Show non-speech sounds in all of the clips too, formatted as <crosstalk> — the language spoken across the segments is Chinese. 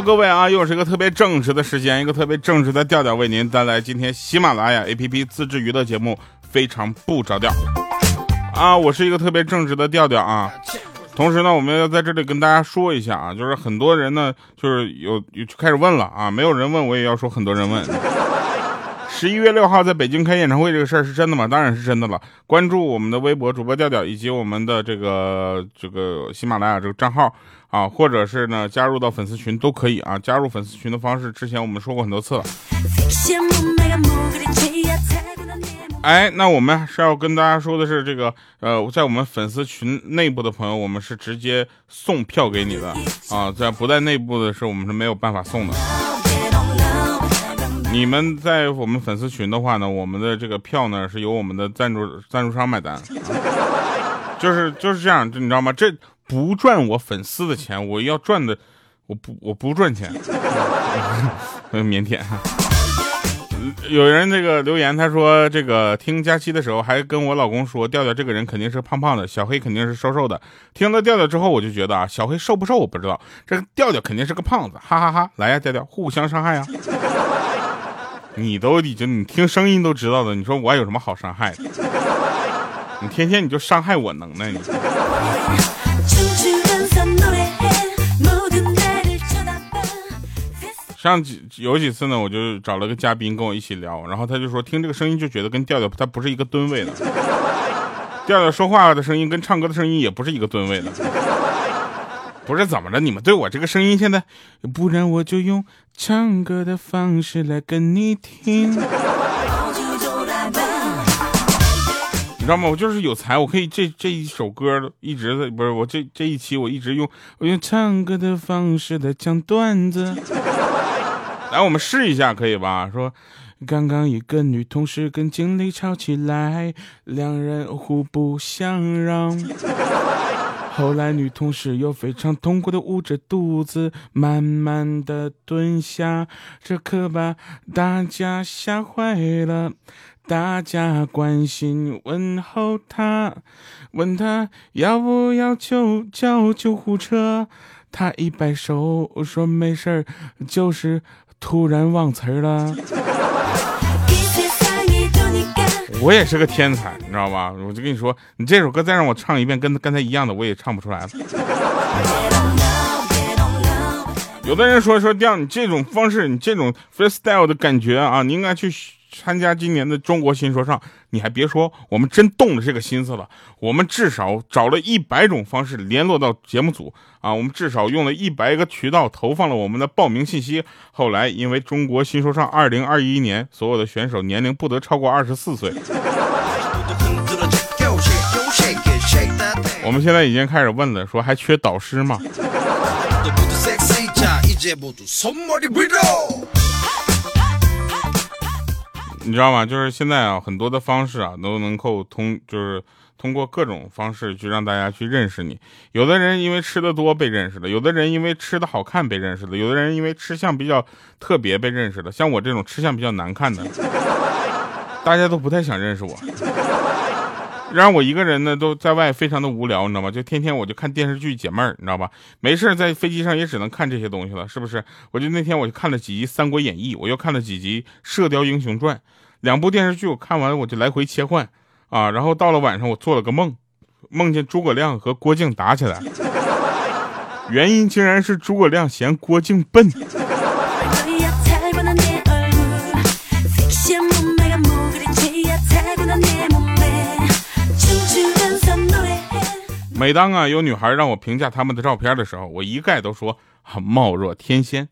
各位啊，又是一个特别正直的时间，一个特别正直的调调，为您带来今天喜马拉雅 APP 自制娱乐节目，非常不着调啊！我是一个特别正直的调调啊。同时呢，我们要在这里跟大家说一下啊，就是很多人呢，就是有有开始问了啊，没有人问我也要说很多人问。十一月六号在北京开演唱会这个事儿是真的吗？当然是真的了。关注我们的微博主播调调以及我们的这个这个喜马拉雅这个账号啊，或者是呢加入到粉丝群都可以啊。加入粉丝群的方式之前我们说过很多次了。哎，那我们是要跟大家说的是这个呃，在我们粉丝群内部的朋友，我们是直接送票给你的啊，在不在内部的是我们是没有办法送的。你们在我们粉丝群的话呢，我们的这个票呢是由我们的赞助赞助商买单，<laughs> 就是就是这样，你知道吗？这不赚我粉丝的钱，我要赚的，我不我不赚钱，很 <laughs> 腼腆。有人这个留言，他说这个听佳期的时候还跟我老公说，调调这个人肯定是胖胖的，小黑肯定是瘦瘦的。听了调调之后，我就觉得啊，小黑瘦不瘦我不知道，这个调调肯定是个胖子，哈哈哈！来呀，调调，互相伤害呀。你都已经，你听声音都知道的，你说我有什么好伤害的？<laughs> 你天天你就伤害我能耐你。上几有几次呢，我就找了个嘉宾跟我一起聊，然后他就说听这个声音就觉得跟调调他不是一个吨位的，调调说话的声音跟唱歌的声音也不是一个吨位的。不是怎么着？你们对我这个声音现在，不然我就用唱歌的方式来跟你听。你知道吗？我就是有才，我可以这这一首歌一直在，不是我这这一期我一直用我用唱歌的方式来讲段子。来，我们试一下，可以吧？说刚刚一个女同事跟经理吵起来，两人互不相让。后来，女同事又非常痛苦的捂着肚子，慢慢的蹲下，这可把大家吓坏了。大家关心问候她，问她要不要救叫救护车。她一摆手说没事儿，就是突然忘词儿了。我也是个天才，你知道吧？我就跟你说，你这首歌再让我唱一遍，跟刚才一样的，我也唱不出来了。有的人说说调，你这种方式，你这种 freestyle 的感觉啊，你应该去。参加今年的中国新说唱，你还别说，我们真动了这个心思了。我们至少找了一百种方式联络到节目组啊，我们至少用了一百个渠道投放了我们的报名信息。后来因为中国新说唱二零二一年所有的选手年龄不得超过二十四岁，我们现在已经开始问了，说还缺导师吗？你知道吗？就是现在啊，很多的方式啊，都能够通，就是通过各种方式去让大家去认识你。有的人因为吃的多被认识了，有的人因为吃的好看被认识了，有的人因为吃相比较特别被认识了。像我这种吃相比较难看的，<laughs> 大家都不太想认识我。<laughs> 让我一个人呢都在外非常的无聊，你知道吗？就天天我就看电视剧解闷儿，你知道吧？没事在飞机上也只能看这些东西了，是不是？我就那天我就看了几集《三国演义》，我又看了几集《射雕英雄传》。两部电视剧我看完，我就来回切换，啊，然后到了晚上，我做了个梦，梦见诸葛亮和郭靖打起来，原因竟然是诸葛亮嫌郭靖笨。每当啊有女孩让我评价他们的照片的时候，我一概都说啊貌若天仙。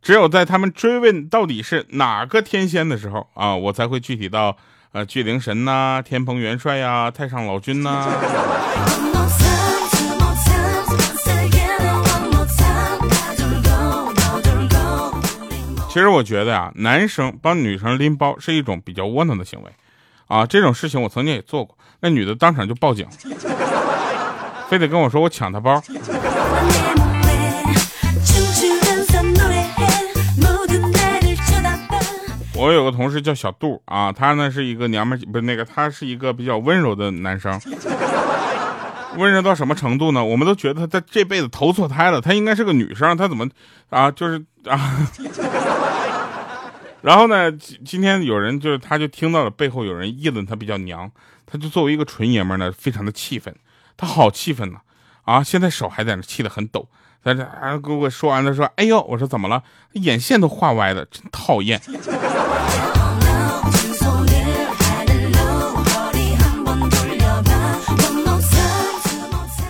只有在他们追问到底是哪个天仙的时候啊，我才会具体到呃巨灵神呐、天蓬元帅呀、太上老君呐。其实我觉得啊，男生帮女生拎包是一种比较窝囊的行为啊。这种事情我曾经也做过，那女的当场就报警，非得跟我说我抢他包。我有个同事叫小杜啊，他呢是一个娘们，不是那个，他是一个比较温柔的男生。温柔到什么程度呢？我们都觉得他他这辈子投错胎了，他应该是个女生，他怎么啊？就是啊。<laughs> 然后呢，今天有人就是他就听到了背后有人议论他比较娘，他就作为一个纯爷们呢，非常的气愤，他好气愤呢，啊，现在手还在那气得很抖。在这啊，给我说完了，说，哎呦，我说怎么了？眼线都画歪了，真讨厌。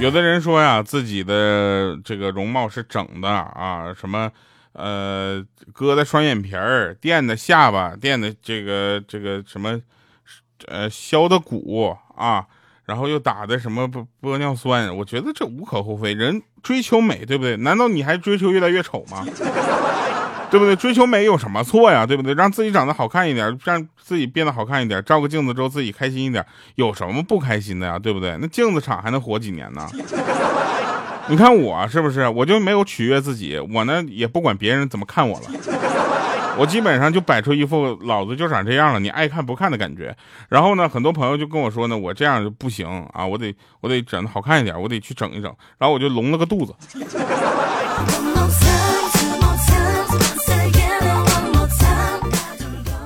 有的人说呀，自己的这个容貌是整的啊，什么，呃，割的双眼皮儿，垫的下巴，垫的这个这个什么，呃，削的骨啊。然后又打的什么玻玻尿酸，我觉得这无可厚非，人追求美，对不对？难道你还追求越来越丑吗？对不对？追求美有什么错呀？对不对？让自己长得好看一点，让自己变得好看一点，照个镜子之后自己开心一点，有什么不开心的呀？对不对？那镜子厂还能活几年呢？你看我是不是？我就没有取悦自己，我呢也不管别人怎么看我了。我基本上就摆出一副老子就长这样了，你爱看不看的感觉。然后呢，很多朋友就跟我说呢，我这样就不行啊，我得我得整的好看一点，我得去整一整。然后我就隆了个肚子。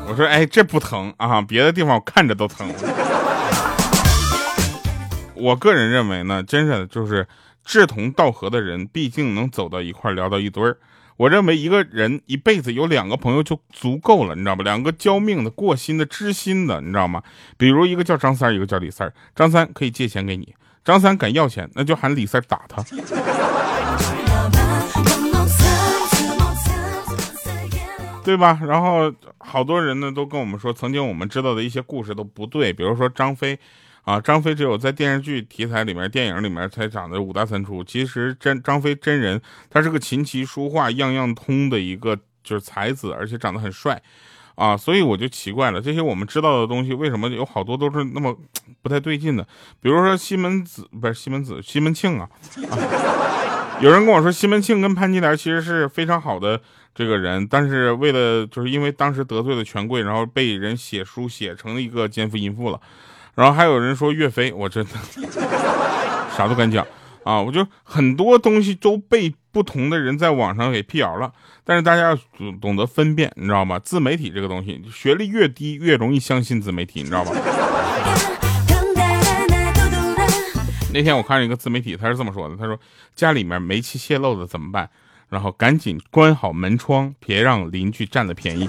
我说，哎，这不疼啊，别的地方我看着都疼。我个人认为呢，真是就是志同道合的人，毕竟能走到一块聊到一堆儿。我认为一个人一辈子有两个朋友就足够了，你知道吧？两个交命的、过心的、知心的，你知道吗？比如一个叫张三，一个叫李三。张三可以借钱给你，张三敢要钱，那就喊李三打他，对吧？然后好多人呢都跟我们说，曾经我们知道的一些故事都不对，比如说张飞。啊，张飞只有在电视剧题材里面、电影里面才长得五大三粗。其实真张飞真人，他是个琴棋书画样样通的一个就是才子，而且长得很帅，啊，所以我就奇怪了，这些我们知道的东西，为什么有好多都是那么不太对劲的？比如说西门子不是西门子，西门庆啊，<laughs> 有人跟我说西门庆跟潘金莲其实是非常好的这个人，但是为了就是因为当时得罪了权贵，然后被人写书写成了一个奸夫淫妇了。然后还有人说岳飞，我真的 <laughs> 啥都敢讲啊！我就很多东西都被不同的人在网上给辟谣了。但是大家要懂懂得分辨，你知道吗？自媒体这个东西，学历越低越容易相信自媒体，你知道吗？那天我看一个自媒体，他是这么说的：他说家里面煤气泄漏了怎么办？然后赶紧关好门窗，别让邻居占了便宜。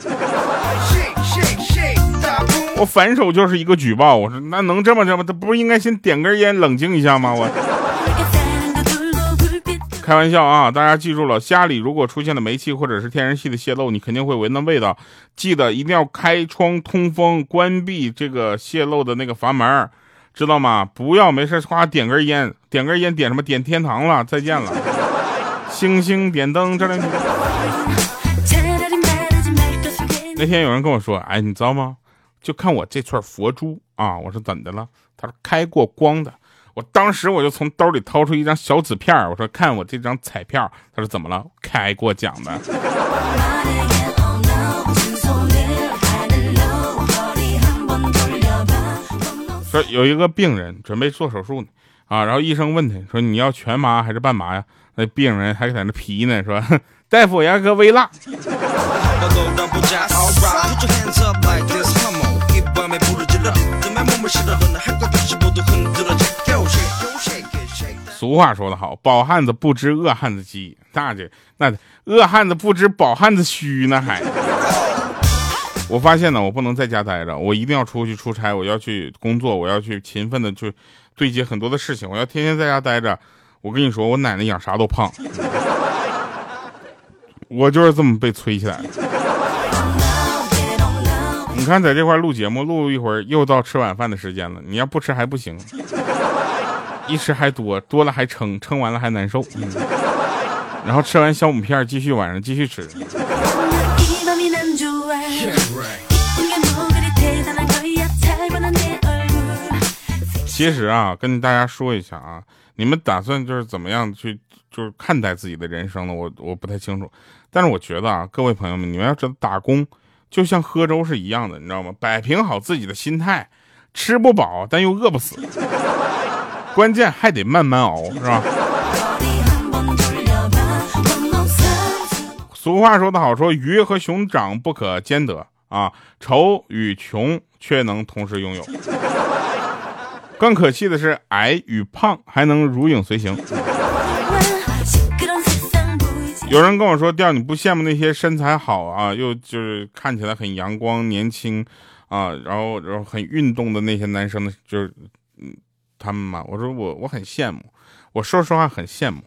我反手就是一个举报，我说那能这么着吗，他不是应该先点根烟冷静一下吗？我开玩笑啊，大家记住了，家里如果出现了煤气或者是天然气的泄漏，你肯定会闻到味道，记得一定要开窗通风，关闭这个泄漏的那个阀门，知道吗？不要没事夸点根烟，点根烟点什么？点天堂了，再见了，星星点灯，这两天。那天有人跟我说，哎，你知道吗？就看我这串佛珠啊！我说怎的了？他说开过光的。我当时我就从兜里掏出一张小纸片我说看我这张彩票。他说怎么了？开过奖的。说有一个病人准备做手术呢，啊，然后医生问他说你要全麻还是半麻呀？那病人还在那皮呢，说大夫要个微辣。俗话说得好，饱汉子不知饿汉子饥，那这那饿汉子不知饱汉子虚呢还。我发现呢，我不能在家待着，我一定要出去出差，我要去工作，我要去勤奋的去对接很多的事情，我要天天在家待着。我跟你说，我奶奶养啥都胖，我就是这么被催起来的。你看，在这块录节目，录一会儿又到吃晚饭的时间了。你要不吃还不行，<laughs> 一吃还多，多了还撑，撑完了还难受。<laughs> 然后吃完小母片，继续晚上继续吃。其实啊，跟大家说一下啊，你们打算就是怎么样去就是看待自己的人生呢？我我不太清楚，但是我觉得啊，各位朋友们，你们要知道打工。就像喝粥是一样的，你知道吗？摆平好自己的心态，吃不饱但又饿不死，关键还得慢慢熬，是吧？俗话说得好，说鱼和熊掌不可兼得啊，丑与穷却能同时拥有。更可气的是，矮与胖还能如影随形。有人跟我说：“调你不羡慕那些身材好啊，又就是看起来很阳光、年轻啊，然后然后很运动的那些男生呢？就是嗯，他们嘛。”我说：“我我很羡慕，我说实话很羡慕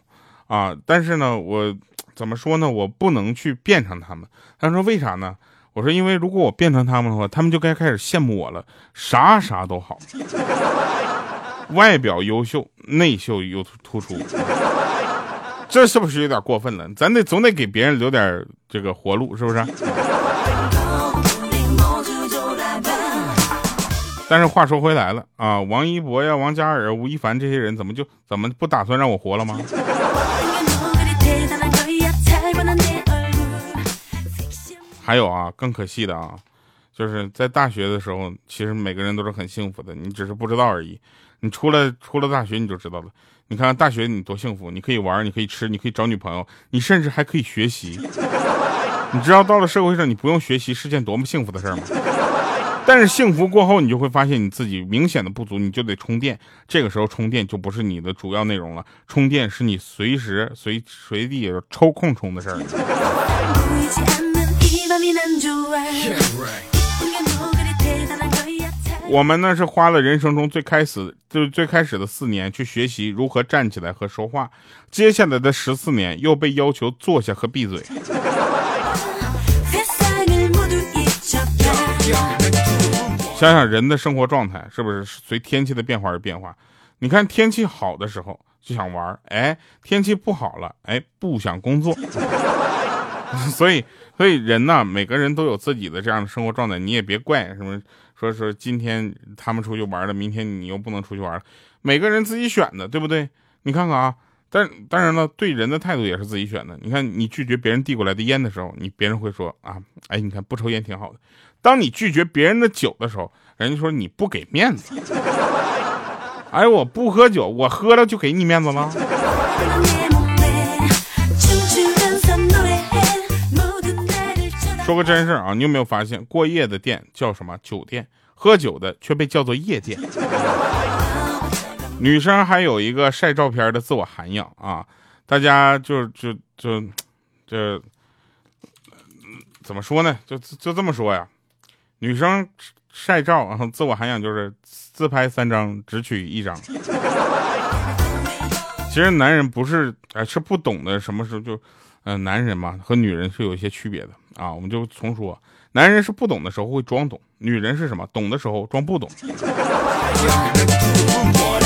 啊。但是呢，我怎么说呢？我不能去变成他们。”他说：“为啥呢？”我说：“因为如果我变成他们的话，他们就该开始羡慕我了，啥啥都好，外表优秀，内秀又突出。”这是不是有点过分了？咱得总得给别人留点这个活路，是不是？但是话说回来了啊，王一博呀、王嘉尔、吴亦凡这些人，怎么就怎么不打算让我活了吗？还有啊，更可惜的啊，就是在大学的时候，其实每个人都是很幸福的，你只是不知道而已。你出了出了大学，你就知道了。你看大学你多幸福，你可以玩，你可以吃，你可以找女朋友，你甚至还可以学习。你知道到了社会上你不用学习是件多么幸福的事吗？但是幸福过后，你就会发现你自己明显的不足，你就得充电。这个时候充电就不是你的主要内容了，充电是你随时随随地抽空充的事儿。我们呢是花了人生中最开始就是最开始的四年去学习如何站起来和说话，接下来的十四年又被要求坐下和闭嘴。想想人的生活状态是不是随天气的变化而变化？你看天气好的时候就想玩，哎，天气不好了，哎，不想工作。<laughs> 所以，所以人呢，每个人都有自己的这样的生活状态，你也别怪什么。说说今天他们出去玩了，明天你又不能出去玩了，每个人自己选的，对不对？你看看啊，但当然了，对人的态度也是自己选的。你看，你拒绝别人递过来的烟的时候，你别人会说啊，哎，你看不抽烟挺好的。当你拒绝别人的酒的时候，人家说你不给面子。<laughs> 哎，我不喝酒，我喝了就给你面子了。<laughs> 说个真事啊，你有没有发现过夜的店叫什么酒店，喝酒的却被叫做夜店？女生还有一个晒照片的自我涵养啊，大家就就就就怎么说呢？就就这么说呀，女生晒照啊，自我涵养就是自拍三张只取一张。其实男人不是哎是不懂得什么时候就。嗯，男人嘛和女人是有一些区别的啊，我们就重说，男人是不懂的时候会装懂，女人是什么？懂的时候装不懂。<laughs>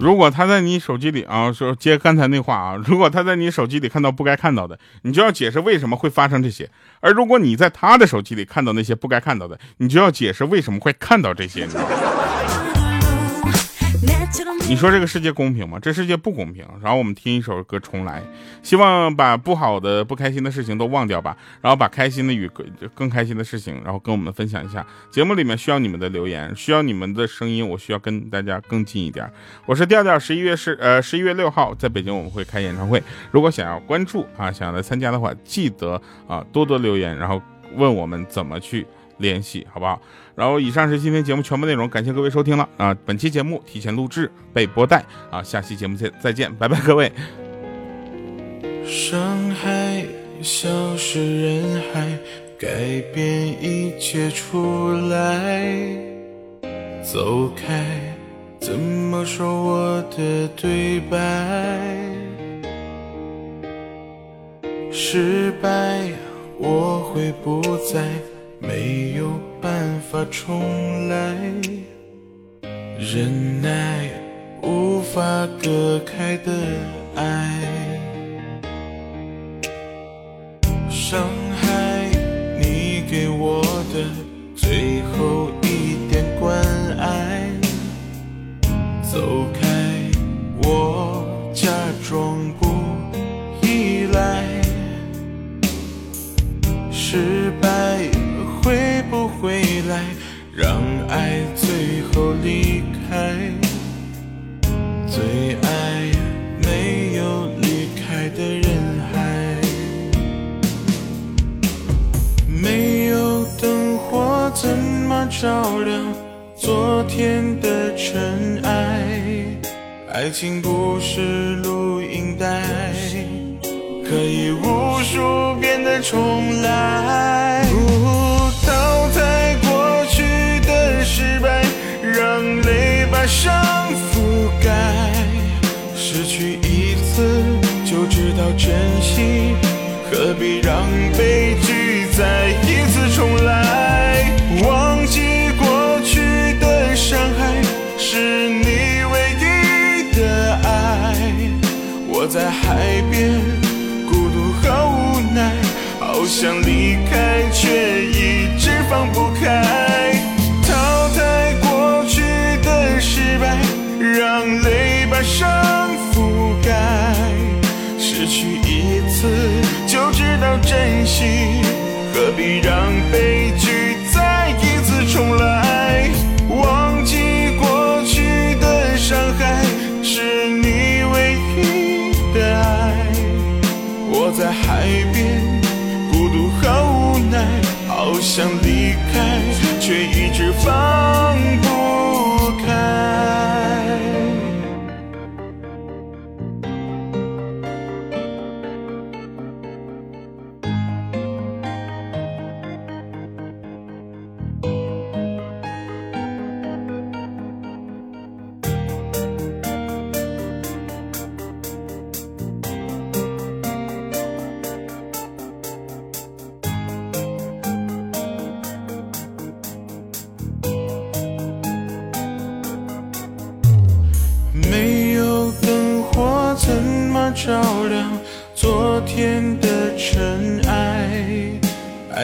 如果他在你手机里啊，说接刚才那话啊，如果他在你手机里看到不该看到的，你就要解释为什么会发生这些；而如果你在他的手机里看到那些不该看到的，你就要解释为什么会看到这些。你知道吗？你说这个世界公平吗？这世界不公平。然后我们听一首歌《重来》，希望把不好的、不开心的事情都忘掉吧，然后把开心的与更开心的事情，然后跟我们分享一下。节目里面需要你们的留言，需要你们的声音，我需要跟大家更近一点。我是调调，十一月是呃十一月六号在北京我们会开演唱会，如果想要关注啊，想要来参加的话，记得啊多多留言，然后问我们怎么去。联系好不好？然后以上是今天节目全部内容，感谢各位收听了啊！本期节目提前录制被播带啊，下期节目再再见，拜拜各位。伤害消失人海，改变一切出来，走开，怎么说我的对白？失败，我会不再。没有办法重来，忍耐无法隔开的爱。伤害你给我的最后一点关爱。走开。爱最后离开最爱没有离开的人海没有灯火怎么照亮昨天的尘埃？爱情不是录音带可以无数遍的重来。珍惜何必让悲剧再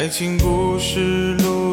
爱情故事路。